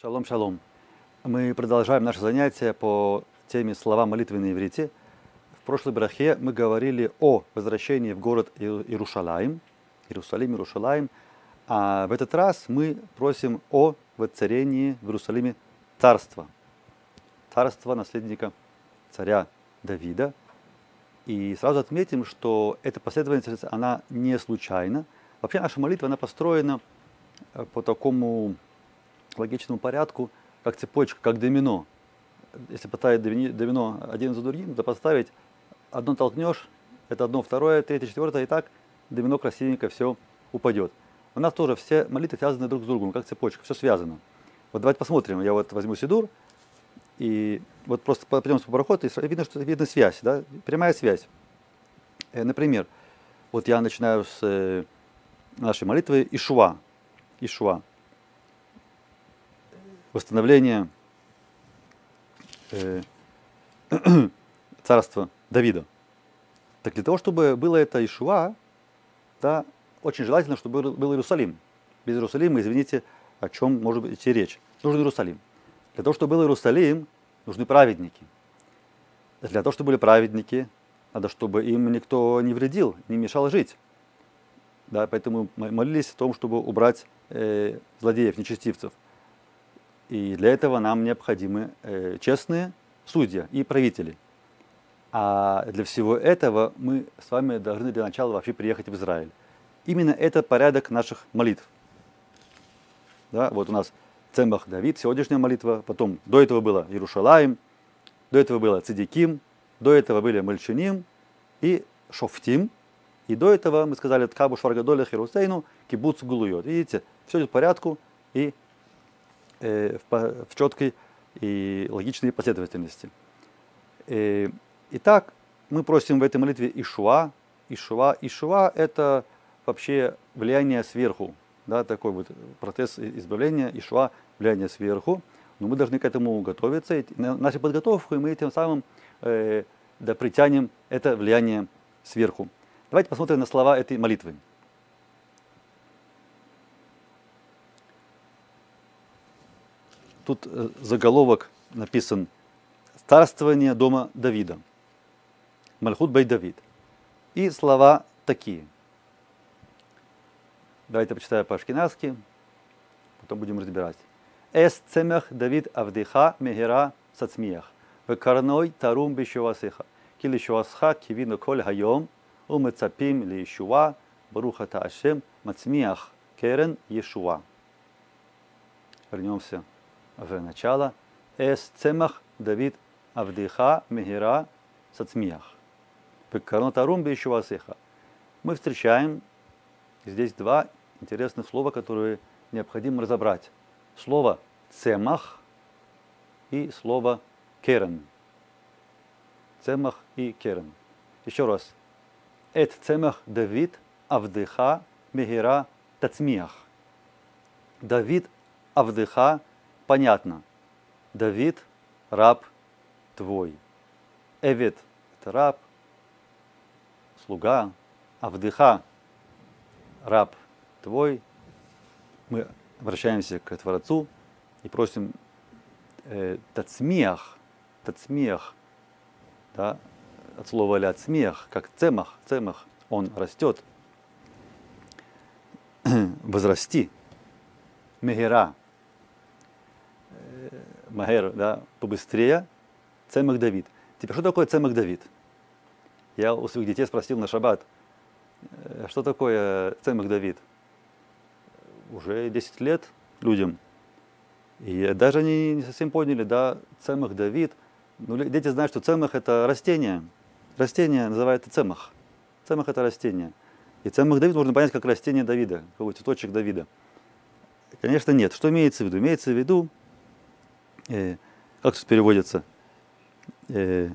Шалом, шалом. Мы продолжаем наше занятие по теме слова молитвы на иврите. В прошлой брахе мы говорили о возвращении в город Иерушалаим, Иерусалим, Иерушалаим, а в этот раз мы просим о воцарении в Иерусалиме царства, царства наследника царя Давида. И сразу отметим, что эта последовательность, она не случайна. Вообще наша молитва, она построена э, по такому логичному порядку, как цепочка, как домино. Если поставить домино один за другим, то поставить одно толкнешь, это одно, второе, третье, четвертое, и так домино красивенько все упадет. У нас тоже все молитвы связаны друг с другом, как цепочка, все связано. Вот давайте посмотрим, я вот возьму Сидур, и вот просто пойдем по проходу, и видно, что видна связь, да? прямая связь. Э, например, вот я начинаю с э, нашей молитвы Ишуа. Ишуа восстановление э, царства Давида. Так для того, чтобы было это Ишуа, да, очень желательно, чтобы был, Иерусалим. Без Иерусалима, извините, о чем может идти речь. Нужен Иерусалим. Для того, чтобы был Иерусалим, нужны праведники. Для того, чтобы были праведники, надо, чтобы им никто не вредил, не мешал жить. Да, поэтому молились о том, чтобы убрать э, злодеев, нечестивцев. И для этого нам необходимы э, честные судьи и правители. А для всего этого мы с вами должны для начала вообще приехать в Израиль. Именно это порядок наших молитв. Да, вот у нас Цембах Давид, сегодняшняя молитва, потом до этого было Иерушалаем, до этого было Цидиким, до этого были Мальчиним и Шофтим, и до этого мы сказали Ткабу Шваргадоля Херусейну, Кибуц Гулуйот. Видите, все идет в порядку, и в, в четкой и логичной последовательности. Э, итак, мы просим в этой молитве Ишуа. Ишуа. Ишуа – это вообще влияние сверху, да, такой вот процесс избавления, Ишуа – влияние сверху. Но мы должны к этому готовиться. И нашей подготовкой мы тем самым э, да, притянем это влияние сверху. Давайте посмотрим на слова этой молитвы. Тут э, заголовок написан «Царствование дома Давида». Мальхут Бай Давид. И слова такие. Давайте почитаю по-ашкенадски, потом будем разбирать. Эс цемех Давид Авдиха Мегера Сацмиях. Векарной тарум бишувасиха. Кили шувасха кивину коль хайом. Умецапим ли Ишуа. Барухата Ашем. Мацмиях. Керен Ешуа. Вернемся в начало. Эс цемах Давид Авдиха Мегера Сацмиях. Карнотарум Бешувасиха. Мы встречаем здесь два интересных слова, которые необходимо разобрать. Слово цемах и слово керен. Цемах и керен. Еще раз. Эт цемах Давид Авдыха Мегера Тацмиях. Давид Авдыха понятно. Давид – раб твой. Эвид – это раб, слуга. Авдыха – раб твой. Мы обращаемся к Творцу и просим э, тацмиях, тацмиях, да, от слова ля смех, как цемах, цемах, он растет, возрасти, мегера, Магер, да, побыстрее, Цемах Давид. Теперь, что такое Цемах Давид? Я у своих детей спросил на шаббат, «Э, что такое Цемах Давид? Уже 10 лет людям. И даже они не совсем поняли, да, Цемах Давид. Ну, дети знают, что Цемах это растение. Растение называется Цемах. Цемах это растение. И Цемах Давид можно понять как растение Давида, какой цветочек Давида. Конечно, нет. Что имеется в виду? Имеется в виду, э, как тут переводится? Э,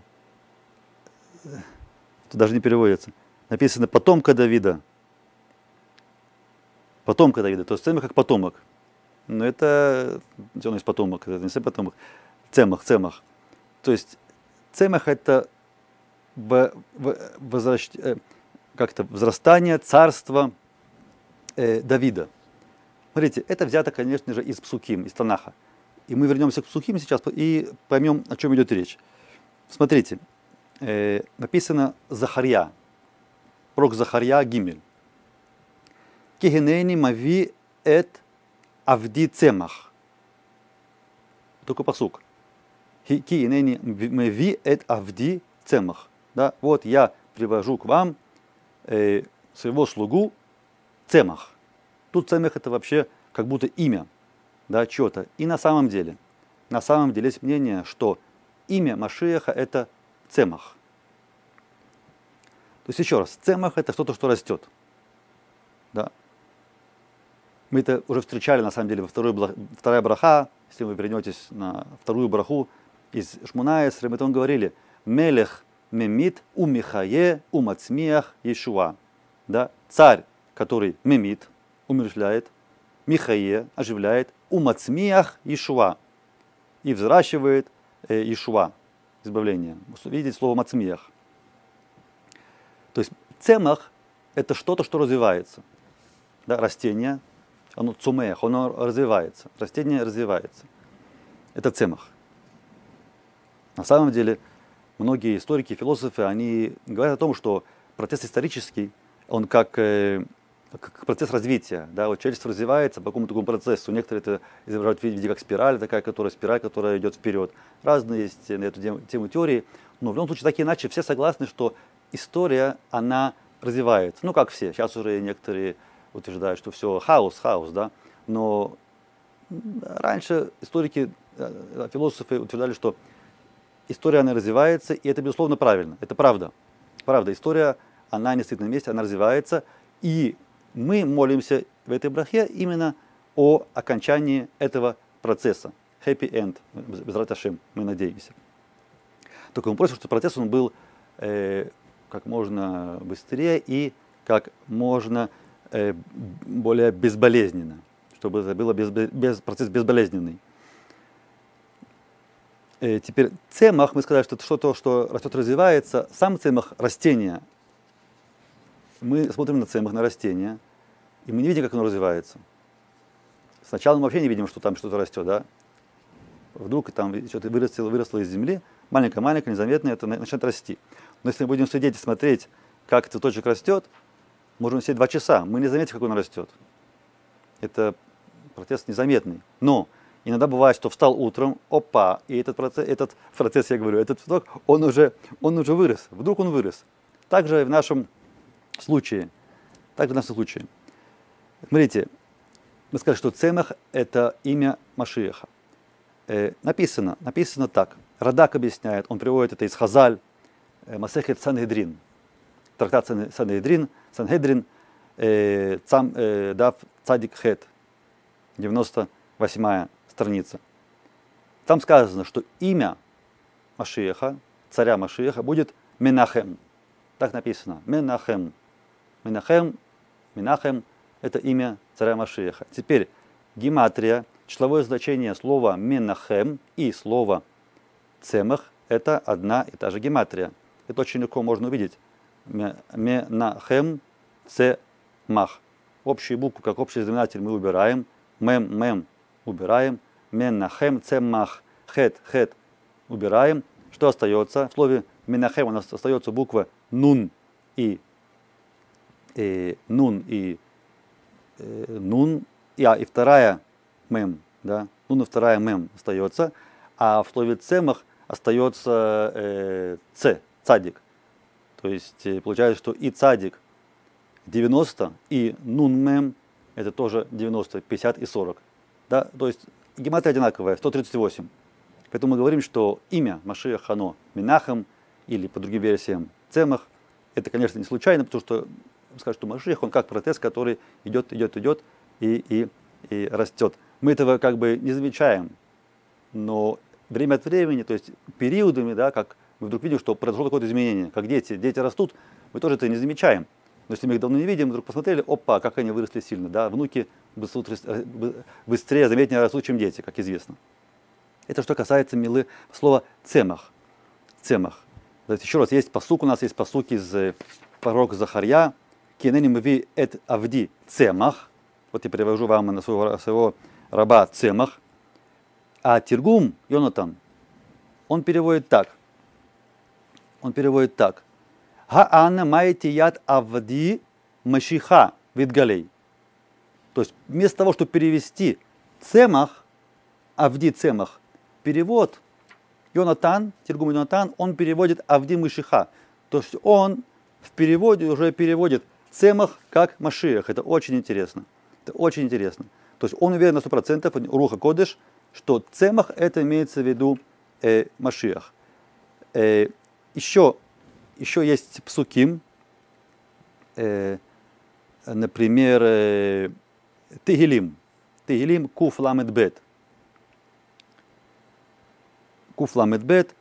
тут даже не переводится. Написано потомка Давида. Потомка Давида. То есть цемах как потомок. Но это, он есть потомок, это не совсем потомок. Цемах, цемах. То есть цемах это в, в, возвращ, э, как-то возрастание царства э, Давида. Смотрите, это взято, конечно же, из Псуким, из Танаха И мы вернемся к сухим сейчас и поймем, о чем идет речь. Смотрите, э, написано Захарья, пророк Захарья Гимель. Кигенени мави эт авди цемах. Только посук. Кигенени мави эт авди цемах. Да, вот я привожу к вам э, своего слугу цемах. Тут цемах это вообще как будто имя да, чего-то. И на самом деле, на самом деле есть мнение, что имя Машеха это цемах. То есть еще раз, цемах это что-то, что растет. Да. Мы это уже встречали на самом деле во второй, вторая браха, если вы вернетесь на вторую браху из Шмунаес, мы там говорили, Мелех мемит у Михае у Мацмиях Ешуа. Да? Царь, который мемит, умерщвляет, Михае оживляет, у Мацмиях Ешуа. И взращивает э, Ешуа, избавление. Видите слово Мацмиях. То есть цемах – это что-то, что развивается. Да, растение, оно цумех, оно развивается. Растение развивается. Это цемах. На самом деле, многие историки, философы, они говорят о том, что процесс исторический, он как, э, как процесс развития. Да? Вот человечество развивается по какому-то такому процессу. Некоторые это изображают в виде как спираль, такая, которая спираль, которая идет вперед. Разные есть на эту тему, теории. Но в любом случае, так иначе, все согласны, что история, она развивается. Ну, как все. Сейчас уже некоторые утверждают, что все хаос, хаос, да. Но раньше историки, э, философы утверждали, что история, она развивается, и это, безусловно, правильно. Это правда. Правда, история, она не стоит на месте, она развивается. И мы молимся в этой брахе именно о окончании этого процесса. Happy end, без раташим, мы надеемся. Только мы просим, чтобы процесс он был э, как можно быстрее и как можно э, более безболезненно, чтобы это был без, без, процесс безболезненный. Э, теперь цемах, мы сказали, что это что-то, что растет, развивается. Сам цемах растения. Мы смотрим на цемах, на растения, и мы не видим, как оно развивается. Сначала мы вообще не видим, что там что-то растет, да? Вдруг там что-то выросло, выросло из земли, маленькое-маленькое, незаметное, это начинает расти. Но если мы будем сидеть и смотреть, как цветочек растет, можем сидеть два часа, мы не заметим, как он растет. Это процесс незаметный. Но иногда бывает, что встал утром, опа, и этот процесс, этот процесс, я говорю, этот цветок, он уже, он уже вырос. Вдруг он вырос. Также в нашем случае. Также в нашем случае. Смотрите, мы сказали, что Цемах – это имя Машиеха. Э, написано, написано так. Радак объясняет, он приводит это из Хазаль, э, Масехет Санхедрин. Трактат Санхедрин, Санхедрин, э, цам, э, Дав Цадик Хет, 98 страница. Там сказано, что имя Машиеха, царя Машиеха, будет Менахем. Так написано. Менахем. Менахем, Менахем – это имя царя Машиеха. Теперь гематрия, числовое значение слова Менахем и слова Цемах – это одна и та же гематрия. Это очень легко можно увидеть. Менахем, Цемах. Общие буквы, как общий знаменатель мы убираем. Мем, мем убираем. Менахем, Цемах. Хет, хет убираем. Что остается? В слове Менахем у нас остается буква Нун и, и Нун и э, Нун. И, и вторая Мем. Да? Нун и вторая Мем остается. А в слове Цемах – остается э, С, цадик. То есть э, получается, что и цадик 90, и нунмем это тоже 90, 50 и 40. Да? То есть гематрия одинаковая, 138. Поэтому мы говорим, что имя Машия Хано Минахам или по другим версиям Цемах, это, конечно, не случайно, потому что скажут, что Машиях, он как протез, который идет, идет, идет и, и, и растет. Мы этого как бы не замечаем, но время от времени, то есть периодами, да, как мы вдруг видим, что произошло какое-то изменение, как дети, дети растут, мы тоже это не замечаем. Но если мы их давно не видим, вдруг посмотрели, опа, как они выросли сильно, да, внуки быстрее, заметнее растут, чем дети, как известно. Это что касается милы слова цемах. Цемах. еще раз, есть посук, у нас есть посук из э, пророка Захарья, Кинени мви эт авди цемах. Вот я перевожу вам на своего, своего раба цемах. А Тиргум, Йонатан, он переводит так. Он переводит так. Хаана маете яд авди машиха видгалей. То есть вместо того, чтобы перевести цемах, авди цемах, перевод Йонатан, Тиргум Йонатан, он переводит авди мышиха. То есть он в переводе уже переводит цемах как Машиях. Это очень интересно. Это очень интересно. То есть он уверен на 100%, Руха Кодыш, что цемах это имеется в виду э, Машиах. Э, еще, еще есть псуким, э, например, э, Тигилим. Тигилим Куф Бет. Куф Бет.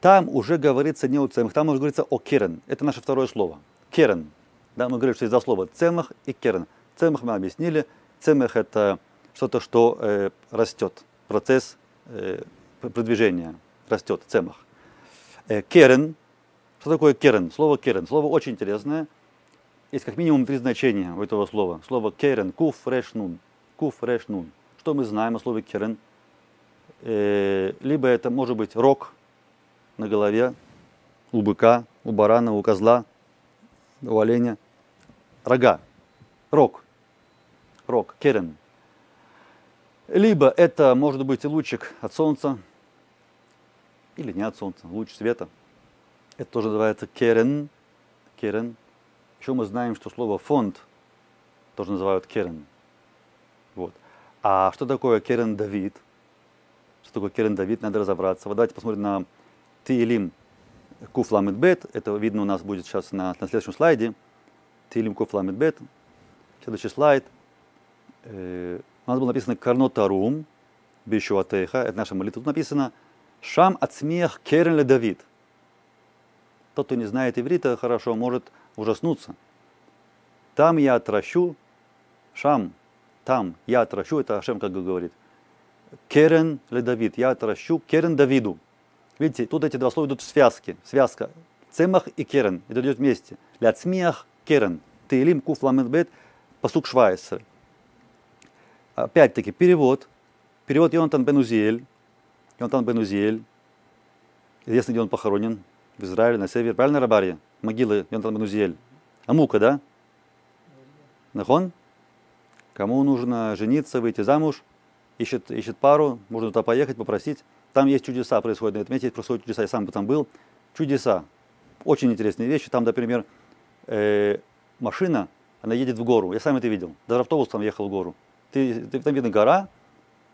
Там уже говорится не о цемах, там уже говорится о керен. Это наше второе слово. Керен. Да, мы говорим, что из-за слова цемах и керен. Цемах мы объяснили. Цемах это что-то, что э, растет. Процесс э, продвижения растет. Цемах. Э, керен. Что такое керен? Слово керен. Слово очень интересное. Есть как минимум три значения у этого слова. Слово керен. Куф реш нун. Куф реш нун. Что мы знаем о слове керен? Э, либо это может быть рог на голове у быка, у барана, у козла, у оленя. Рога. Рог. Рог. Керен. Либо это может быть лучик от солнца, или не от солнца, луч света. Это тоже называется керен. Керен. Еще мы знаем, что слово фонд тоже называют керен. Вот. А что такое керен Давид? Что такое керен Давид? Надо разобраться. Вот давайте посмотрим на Тиилим Куф Бет. Это видно у нас будет сейчас на, на следующем слайде. Тиилим Куф Бет. Следующий слайд. Э, у нас было написано Карнотарум, Бишуатеха. Это наша молитва. Тут написано Шам от смех Керен ле Давид. Тот, кто не знает иврита хорошо, может ужаснуться. Там я отращу, Шам, там я отращу, это Ашем как говорит. Керен ле Давид, я отращу Керен Давиду. Видите, тут эти два слова идут в связке. Связка. Цемах и керен. Это идет вместе. Ляцмиах керен. Тейлим куф ламенбет посук швайсер. Опять-таки, перевод. Перевод Йонатан Бенузиэль. Йонатан Бенузиэль. Известно, где он похоронен. В Израиле, на севере. Правильно, Рабария? Могилы Йонатан Бенузиэль. Амука, да? Нахон? Кому нужно жениться, выйти замуж, ищет, ищет пару, можно туда поехать, попросить. Там есть чудеса, происходят на этом месте, происходят чудеса, я сам там был. Чудеса. Очень интересные вещи. Там, например, э, машина, она едет в гору. Я сам это видел. Даже автобус там ехал в гору. Ты, ты, там видно гора,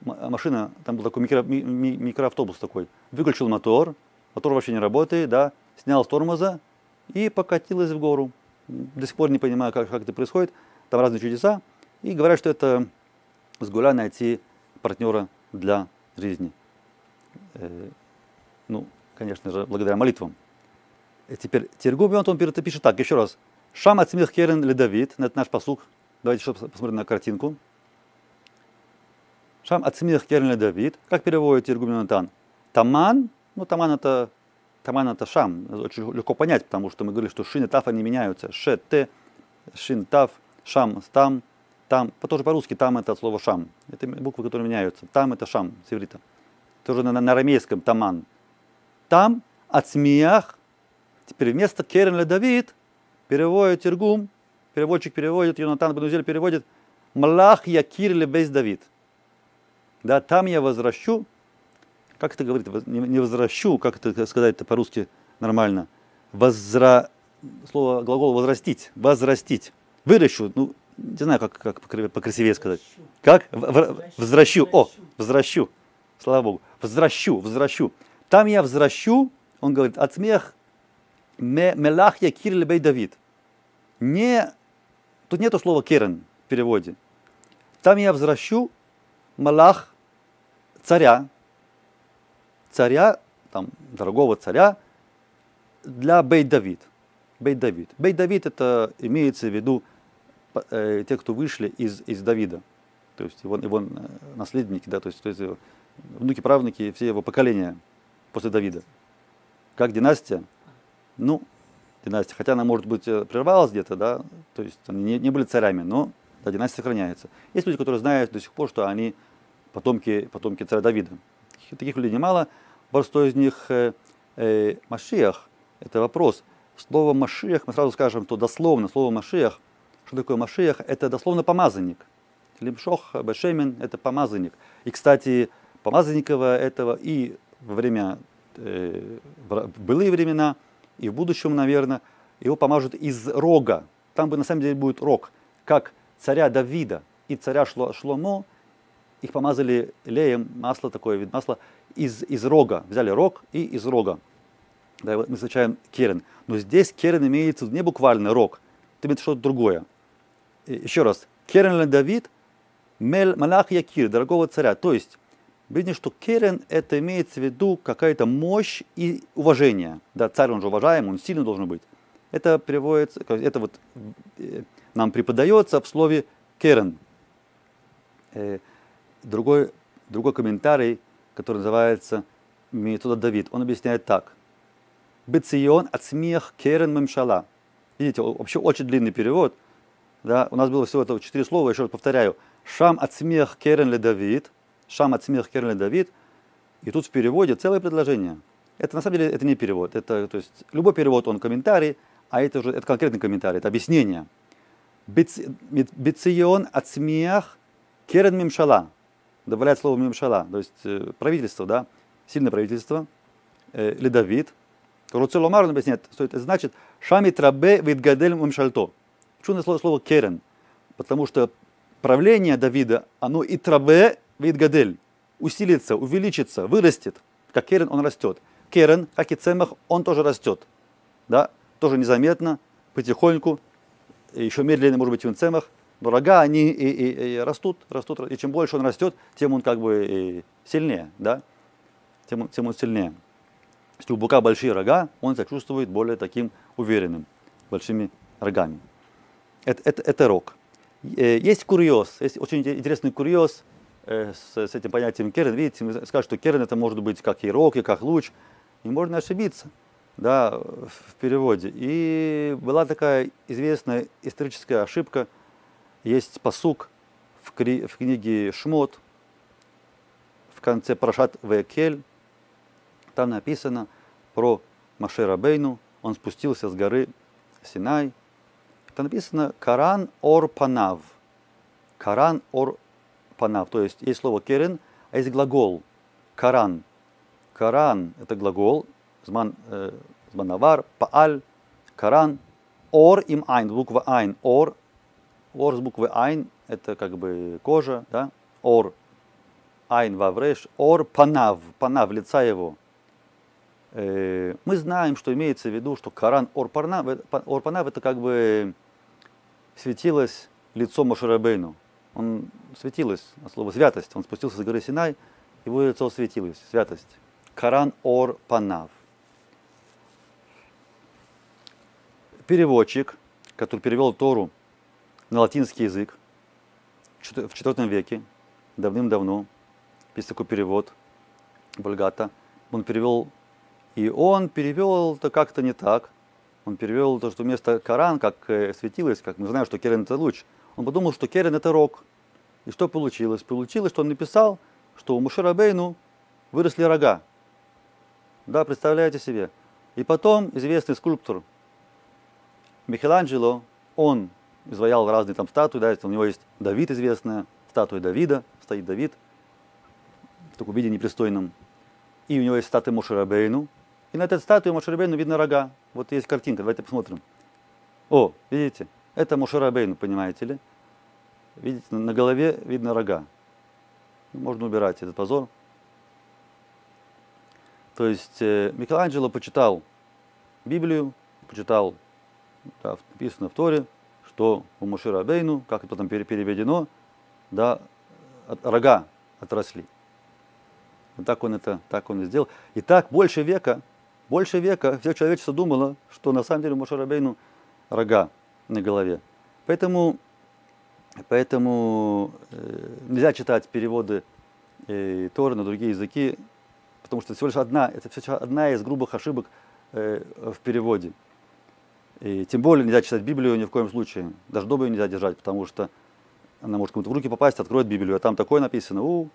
машина, там был такой микро, ми, ми, микроавтобус такой. Выключил мотор, мотор вообще не работает, да, снял с тормоза и покатилась в гору. До сих пор не понимаю, как, как это происходит. Там разные чудеса. И говорят, что это с гуля найти партнера для жизни. Э, ну, конечно же, благодаря молитвам. И теперь Тергум он, он пишет так, еще раз. Шам от смех керен ли Давид, это наш послуг. Давайте еще посмотрим на картинку. Шам от смех керен ли Давид. Как переводит Тергум Йонатан? Таман, ну таман это, таман это шам. Очень легко понять, потому что мы говорили, что шин и таф они меняются. Ше, те, шин, таф, шам, там, там. Тоже по-русски там это от слова шам. Это буквы, которые меняются. Там это шам с иврита тоже на, на арамейском таман. Там от смеях, теперь вместо Керен Давид переводит Тергум, переводчик переводит, Йонатан Бенузель переводит Малах Якир Лебейс Давид. Да, там я возвращу, как это говорит, не возвращу, как это сказать по-русски нормально, возра, слово, глагол возрастить, возрастить, выращу, ну, не знаю, как, как покрасивее сказать. Как? Возвращу. О, возвращу. Слава Богу. Возвращу, возвращу. Там я возвращу, он говорит, от смех мелах я кир бей Давид. Не, тут нету слова керен в переводе. Там я возвращу малах царя, царя, там, дорогого царя, для Бей Давид. Бей Давид. Бей Давид это имеется в виду э, те, кто вышли из, из Давида. То есть его, его э, наследники, да, то есть, то есть внуки, правнуки, все его поколения после Давида. Как династия? Ну, династия, хотя она, может быть, э, прервалась где-то, да, то есть они не, не были царями, но да, династия сохраняется. Есть люди, которые знают до сих пор, что они потомки, потомки царя Давида. таких людей немало. Простой из них э, э, Машиах. Это вопрос. Слово Машиах, мы сразу скажем, то дословно слово Машиах. Что такое Машиах? Это дословно помазанник. Лимшох Бешемен – это помазанник. И, кстати, помазанникова этого и во время, э, былые времена, и в будущем, наверное, его помажут из рога. Там бы на самом деле будет рог, как царя Давида и царя Шло, Шломо, их помазали леем, масло такое, вид масла, из, из рога. Взяли рог и из рога. Да, мы встречаем керен. Но здесь керен имеется не буквально рог, это имеет что-то другое. И еще раз, керен Давид, мел малах якир, дорогого царя. То есть, видно, что керен это имеется в виду какая-то мощь и уважение. Да, царь, он же уважаем, он сильный должен быть. Это приводится, это вот э, нам преподается в слове керен. Э, другой, другой комментарий, который называется Метода Давид, он объясняет так. Бецион от смех керен мемшала. Видите, вообще очень длинный перевод. Да, у нас было всего это четыре слова, еще раз повторяю. Шам от смех керен ле Давид. Шам от смех керен ле Давид. И тут в переводе целое предложение. Это на самом деле это не перевод. Это, то есть, любой перевод, он комментарий, а это уже это конкретный комментарий, это объяснение. Бецион от смех керен мемшала добавляет слово мимшала, то есть э, правительство, да, сильное правительство, э, или Давид. Руцеломар он объясняет, что это значит шами трабе видгадель мимшальто. Почему слово, слово керен? Потому что правление Давида, оно и трабе видгадель, усилится, увеличится, вырастет. Как керен он растет. Керен, как и цемах, он тоже растет. Да? Тоже незаметно, потихоньку, еще медленнее, может быть, в цемах, но рога, они и, и, и растут, растут, и чем больше он растет, тем он как бы и сильнее, да, тем, тем он сильнее. Если у быка большие рога, он себя чувствует более таким уверенным, большими рогами. Это, это, это рог. Э, есть курьез, есть очень интересный курьез с, с этим понятием керен. Видите, мы скажем, что керен это может быть как и рог, и как луч. И можно ошибиться да, в переводе. И была такая известная историческая ошибка – есть посук в, кри, в книге Шмот, в конце Прошат Векель. Там написано про Маше Рабейну. Он спустился с горы Синай. Там написано Каран Ор Панав. Каран Ор Панав. То есть есть слово керен, а есть глагол Каран. Каран – это глагол, зман, э, зманавар, пааль, каран, ор им айн, буква айн, ор Ор с буквы Айн – это как бы кожа, да? Ор, Айн, Вавреш, Ор, Панав, Панав, лица его. Э, мы знаем, что имеется в виду, что Коран Ор Панав, Ор Панав – это как бы светилось лицо Мошерабейну. Он светилось, от слова святость. Он спустился с горы Синай, его лицо светилось, святость. Коран Ор Панав. Переводчик, который перевел Тору на латинский язык в IV веке, давным-давно, есть такой перевод Бульгата. Он перевел, и он перевел это как-то не так. Он перевел то, что вместо Коран, как э, светилось, как мы знаем, что Керен это луч, он подумал, что Керен это рог. И что получилось? Получилось, что он написал, что у Мушарабейну выросли рога. Да, представляете себе. И потом известный скульптор Микеланджело, он изваял разные там статуи, да, у него есть Давид известная, статуя Давида, стоит Давид в таком виде непристойном. И у него есть статуя Мошерабейну. И на этой статуе Мошерабейну видно рога. Вот есть картинка, давайте посмотрим. О, видите, это Мошерабейну, понимаете ли? Видите, на голове видно рога. Можно убирать этот позор. То есть э, Микеланджело почитал Библию, почитал, да, написано в Торе, что у Мушира Бейну, как это потом переведено, да, рога отросли. Вот так он это, так он и сделал. И так больше века, больше века все человечество думало, что на самом деле у Мушира Бейну рога на голове. Поэтому, поэтому э, нельзя читать переводы э, Торы на другие языки, потому что всего лишь одна, это всего лишь одна из грубых ошибок э, в переводе. И тем более нельзя читать Библию ни в коем случае. Даже дома ее нельзя держать, потому что она может кому-то в руки попасть, откроет Библию, а там такое написано, у,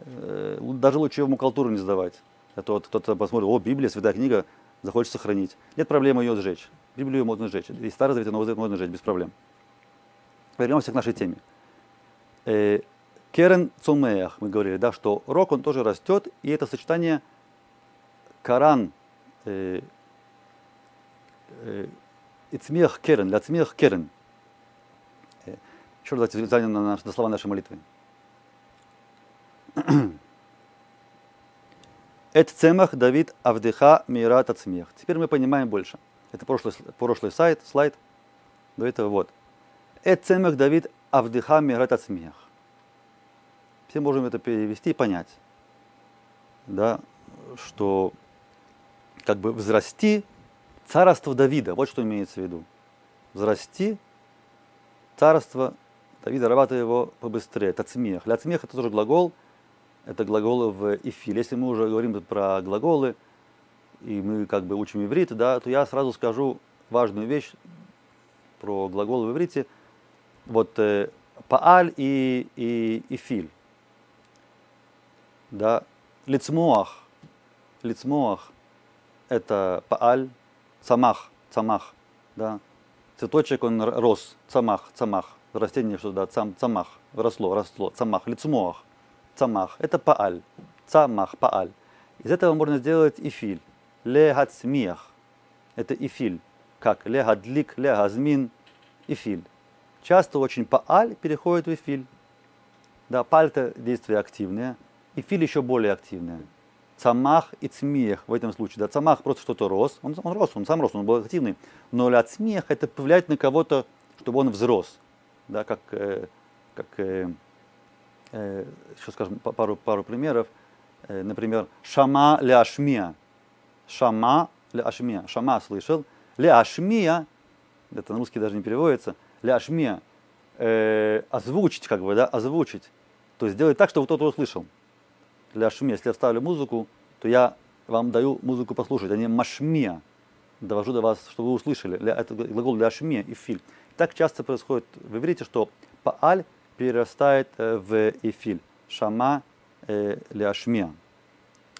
э, даже лучше его макулатуру не сдавать. А то кто-то посмотрит, о, Библия, святая книга, захочет сохранить. Нет проблемы ее сжечь. Библию можно сжечь. И Старый Завет, и Новый Завет можно сжечь без проблем. Вернемся к нашей теме. Э, Керен Цумеях, мы говорили, да, что рок, он тоже растет, и это сочетание Коран, э, э, Ицмех Керен, Ляцмех Керен. Э, еще раз давайте взглянем на, на слова нашей молитвы. Эт цемах Давид Авдыха Мират Ацмех. Теперь мы понимаем больше. Это прошлый, прошлый сайт, слайд. До этого вот. Эт цемах Давид Авдыха Мират Ацмех. Все можем это перевести и понять. Да, что как бы взрасти царство Давида. Вот что имеется в виду. Взрасти царство Давида, работая его побыстрее. Тацмех. Ляцмех это тоже глагол – это глаголы в эфиле. Если мы уже говорим про глаголы, и мы как бы учим иврит, да, то я сразу скажу важную вещь про глаголы в иврите. Вот э, пааль и, и эфиль. Да, лицмоах. Лицмоах – это пааль, цамах, цамах, да. Цветочек он рос, цамах, цамах. Растение что да, цам, цамах, росло, росло, цамах, лицмоах цамах. Это пааль. Цамах, пааль. Из этого можно сделать Легацмиях. Это ифиль. Как легадлик, легазмин, ифиль. Часто очень пааль переходит в ифиль. Да, паль это действие активное. Ифиль еще более активное. Цамах и цмех в этом случае. Да, цамах просто что-то рос. Он, он рос, он сам рос, он был активный. Но ля цмех это повлиять на кого-то, чтобы он взрос. Да, как, э, как э, э, еще скажем пару, пару примеров. Э, например, шама ля ашмия. Шама ля ашмия. Шама слышал. Ля ашмия, это на русский даже не переводится, ля ашмия, э, озвучить как бы, да, озвучить. То есть сделать так, чтобы кто-то услышал. Ля ашмия. Если я ставлю музыку, то я вам даю музыку послушать, а не машмия. Довожу до вас, чтобы вы услышали. Это глагол ля ашмия и филь. Так часто происходит в иврите, что пааль перерастает э, в эфиль. Шама э, ляшмия.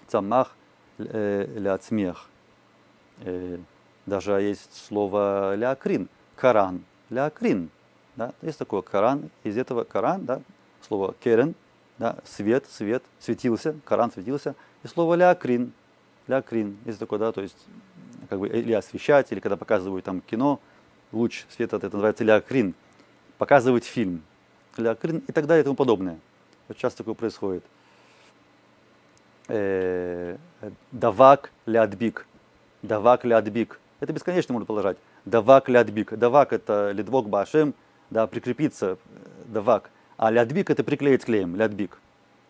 Цамах ляцмех. Даже есть слово лякрин. Коран. Лякрин. Да? Есть такое Коран. Из этого Коран, да, слово керен, да, свет, свет, светился, Коран светился. И слово лякрин. Лякрин. Есть такое, да, то есть как бы или освещать, или когда показывают там кино, луч света, это называется лякрин. Показывать фильм лякрин и так далее и тому подобное. Вот часто такое происходит. Э, давак лядбик. Давак лядбик. Это бесконечно можно положить. Давак лядбик. Давак это ледвок башем, да, прикрепиться, э, давак. А лядбик это приклеить клеем, лядбик.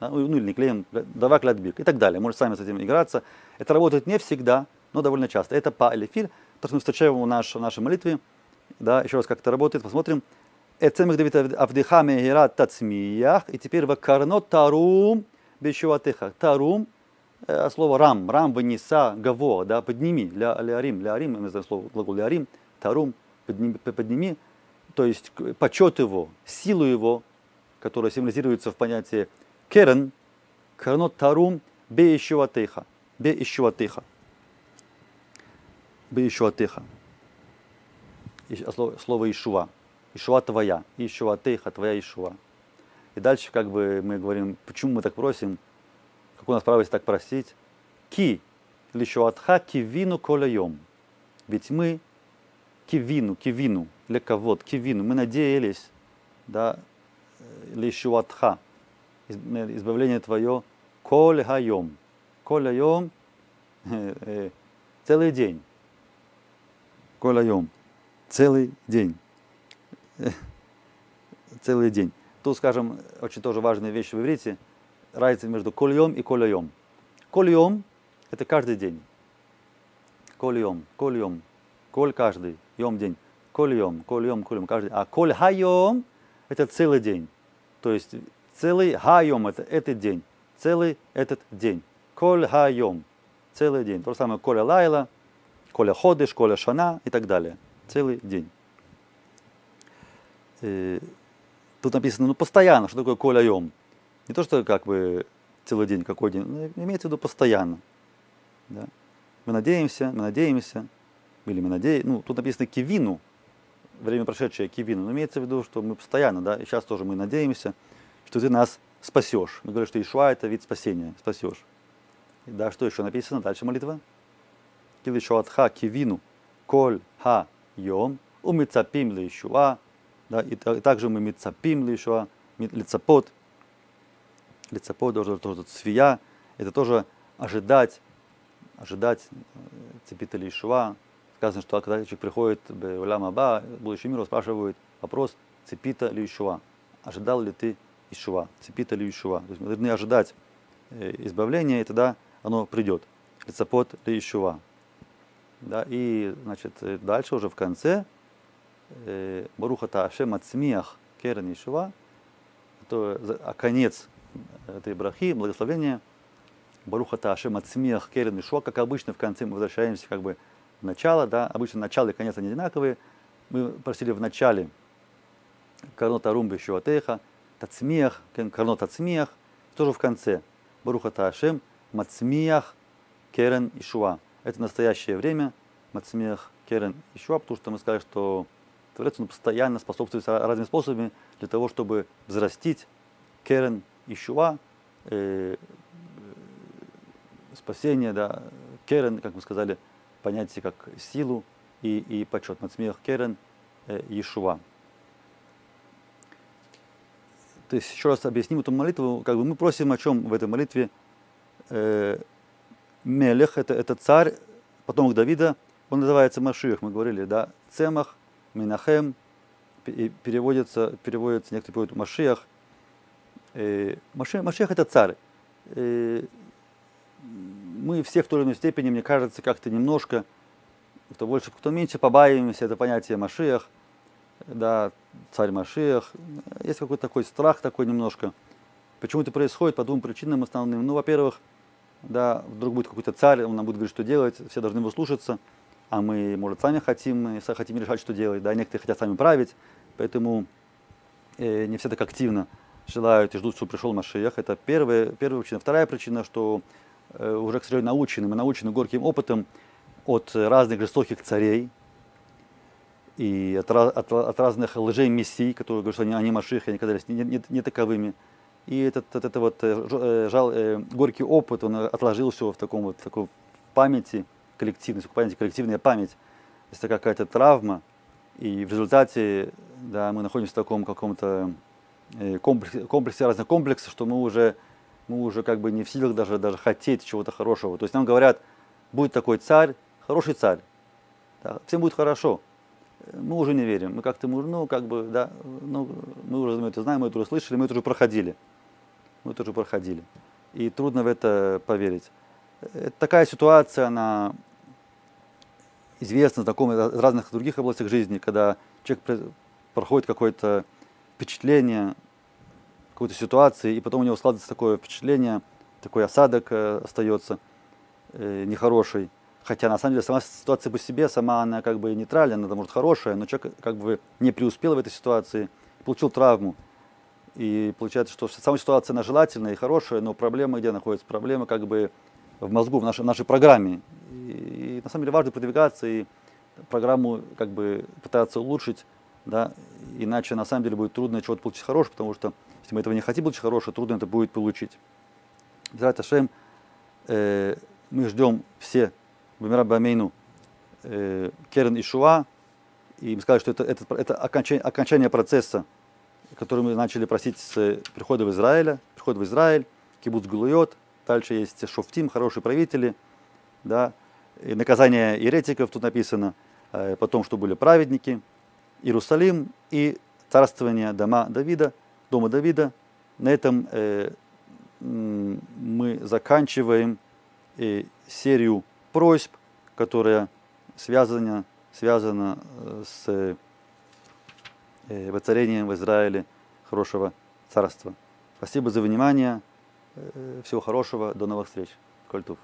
Ну, ну или не клеем, давак лядбик и так далее. Можете сами с этим играться. Это работает не всегда, но довольно часто. Это па филь, то, что мы встречаем в, наш, в нашей молитве. Да, еще раз, как это работает, посмотрим. Эцемых Давид Авдыха Мегера Тацмиях. И теперь вакарнот Тарум Бешуатыха. Тарум, э, слово рам, рам вынеса, гаво, да, подними, ля, ля рим, ля рим, мы знаем слово, глагол ля рим, тарум, подними, подними, то есть почет его, силу его, которая символизируется в понятии керен, карнот тарум бе ишуатыха, бе ишуатыха, бе ишуатыха. Слово, слово Ишуа. Ишуа твоя, Ишуа тейха, твоя Ишуа. И дальше как бы мы говорим, почему мы так просим, как у нас право есть так просить. Ки, лишуатха кивину колаем. Ведь мы кивину, кивину, для кого кивину, мы надеялись, да, лишуатха, избавление твое, коль хайом. Коль хайом, целый день. Хайом, целый день. целый день. Тут, скажем, очень тоже важная вещь в иврите, разница между кольем и колеем. Кольем – это каждый день. Кольем, кольем, коль каждый, йом день. Кольем, кольем, кольем, каждый. А коль хайом – это целый день. То есть целый хайом – это этот день. Целый этот день. Коль хайом – целый день. То же самое коля лайла, коля ходыш, коля шана и так далее. Целый день э, тут написано, ну, постоянно, что такое коляем. Не то, что как бы целый день, какой день? Ну, имеется в виду постоянно. Да? Мы надеемся, мы надеемся, или мы надеемся, ну, тут написано кивину, время прошедшее кивину, но имеется в виду, что мы постоянно, да, и сейчас тоже мы надеемся, что ты нас спасешь. Мы говорим, что Ишуа это вид спасения, спасешь. И да, что еще написано? Дальше молитва. Килишуатха кивину, коль ха йом, умицапим ли Ишуа, да, и, и также мы мицапим ли Ишуа, лицапот, лицапот тоже, тоже цвия, это тоже ожидать, ожидать цепита ли Ишуа. Сказано, что когда человек приходит в Аба, будущий мир, спрашивают вопрос, цепита ли Ишуа, ожидал ли ты Ишуа, цепита ли Ишуа. То есть мы должны ожидать избавления, и тогда оно придет. Лицапот ли Ишуа. Да, и значит, дальше уже в конце Барухата Ашем Ацмиях Керен Ишуа, то а конец этой брахи, благословения, Барухата Ашем Ацмиях Керен Ишуа, как обычно в конце мы возвращаемся как бы в начало, да, обычно начало и конец они одинаковые. Мы просили в начале Карнот Арумба Теха, Тацмиях, Карнот Тацмиях, тоже в конце. Барухата Ашем Мацмиях Керен Ишуа. Это настоящее время, Мацмиях Керен Ишуа, потому что мы сказали, что Творец он постоянно способствует разными способами для того, чтобы взрастить Керен Ишуа, э, спасение, да, Керен, как мы сказали, понятие как силу и, и почет. Мацмиях Керен э, Ишуа. То есть, еще раз объясним эту молитву. Как бы мы просим о чем в этой молитве? Э, Мелех, это, это царь, потомок Давида, он называется Машиах, мы говорили, да, Цемах, Минахем, переводится, переводится некоторые переводят Машиах. Э, Машиах это царь. Э, мы все в той или иной степени, мне кажется, как-то немножко, кто больше, кто меньше побаиваемся, это понятие Машиах, да, царь Машиах. Есть какой-то такой страх такой немножко. Почему это происходит? По двум причинам основным. Ну, во-первых, да, вдруг будет какой-то царь, он нам будет говорить, что делать, все должны его слушаться, а мы, может, сами хотим, мы хотим решать, что делать, да, некоторые хотят сами править, поэтому э, не все так активно желают и ждут, чтобы пришел Машиях. Это первая, первая причина. Вторая причина, что э, уже, к сожалению, научены, мы научены горьким опытом от разных жестоких царей, и от, от, от разных лжей мессий, которые говорят, что они, они Маших, они казались не, не, не таковыми. И этот, этот, этот вот э, э, жал, э, горький опыт, он отложился в таком вот в такой памяти коллективной, памяти, коллективная память. Это какая-то травма, и в результате да, мы находимся в таком каком-то комплексе, комплексе разных комплексов, что мы уже, мы уже как бы не в силах даже, даже хотеть чего-то хорошего. То есть нам говорят, будет такой царь, хороший царь, да, всем будет хорошо. Мы уже не верим, мы как-то, ну, как бы, да, ну, мы уже мы это знаем, мы это уже слышали, мы это уже проходили мы тоже проходили. И трудно в это поверить. Это такая ситуация, она известна, знакома в разных других областях жизни, когда человек проходит какое-то впечатление какой-то ситуации, и потом у него складывается такое впечатление, такой осадок э, остается э, нехороший. Хотя на самом деле сама ситуация по себе, сама она как бы нейтральная, она может хорошая, но человек как бы не преуспел в этой ситуации, получил травму. И получается, что сама ситуация она желательная и хорошая, но проблема где находится? Проблема как бы в мозгу, в нашей, нашей программе. И, и на самом деле важно продвигаться и программу как бы пытаться улучшить, да, иначе на самом деле будет трудно чего-то получить хорошее, потому что если мы этого не хотим получить хорошее, трудно это будет получить. Безрат Ашем, э, мы ждем все Бамира Бамейну э, Керен Ишуа, и мы сказали, что это, это, это окончание, окончание процесса который мы начали просить с прихода в Израиля, приход в Израиль, кибуц Гулуйот, дальше есть Шофтим, хорошие правители, да, и наказание еретиков тут написано, э, потом, что были праведники, Иерусалим и царствование дома Давида, дома Давида. На этом э, мы заканчиваем э, серию просьб, которая связана, связана э, с э, воцарением в Израиле хорошего царства. Спасибо за внимание. Э, всего хорошего. До новых встреч. Кольтув.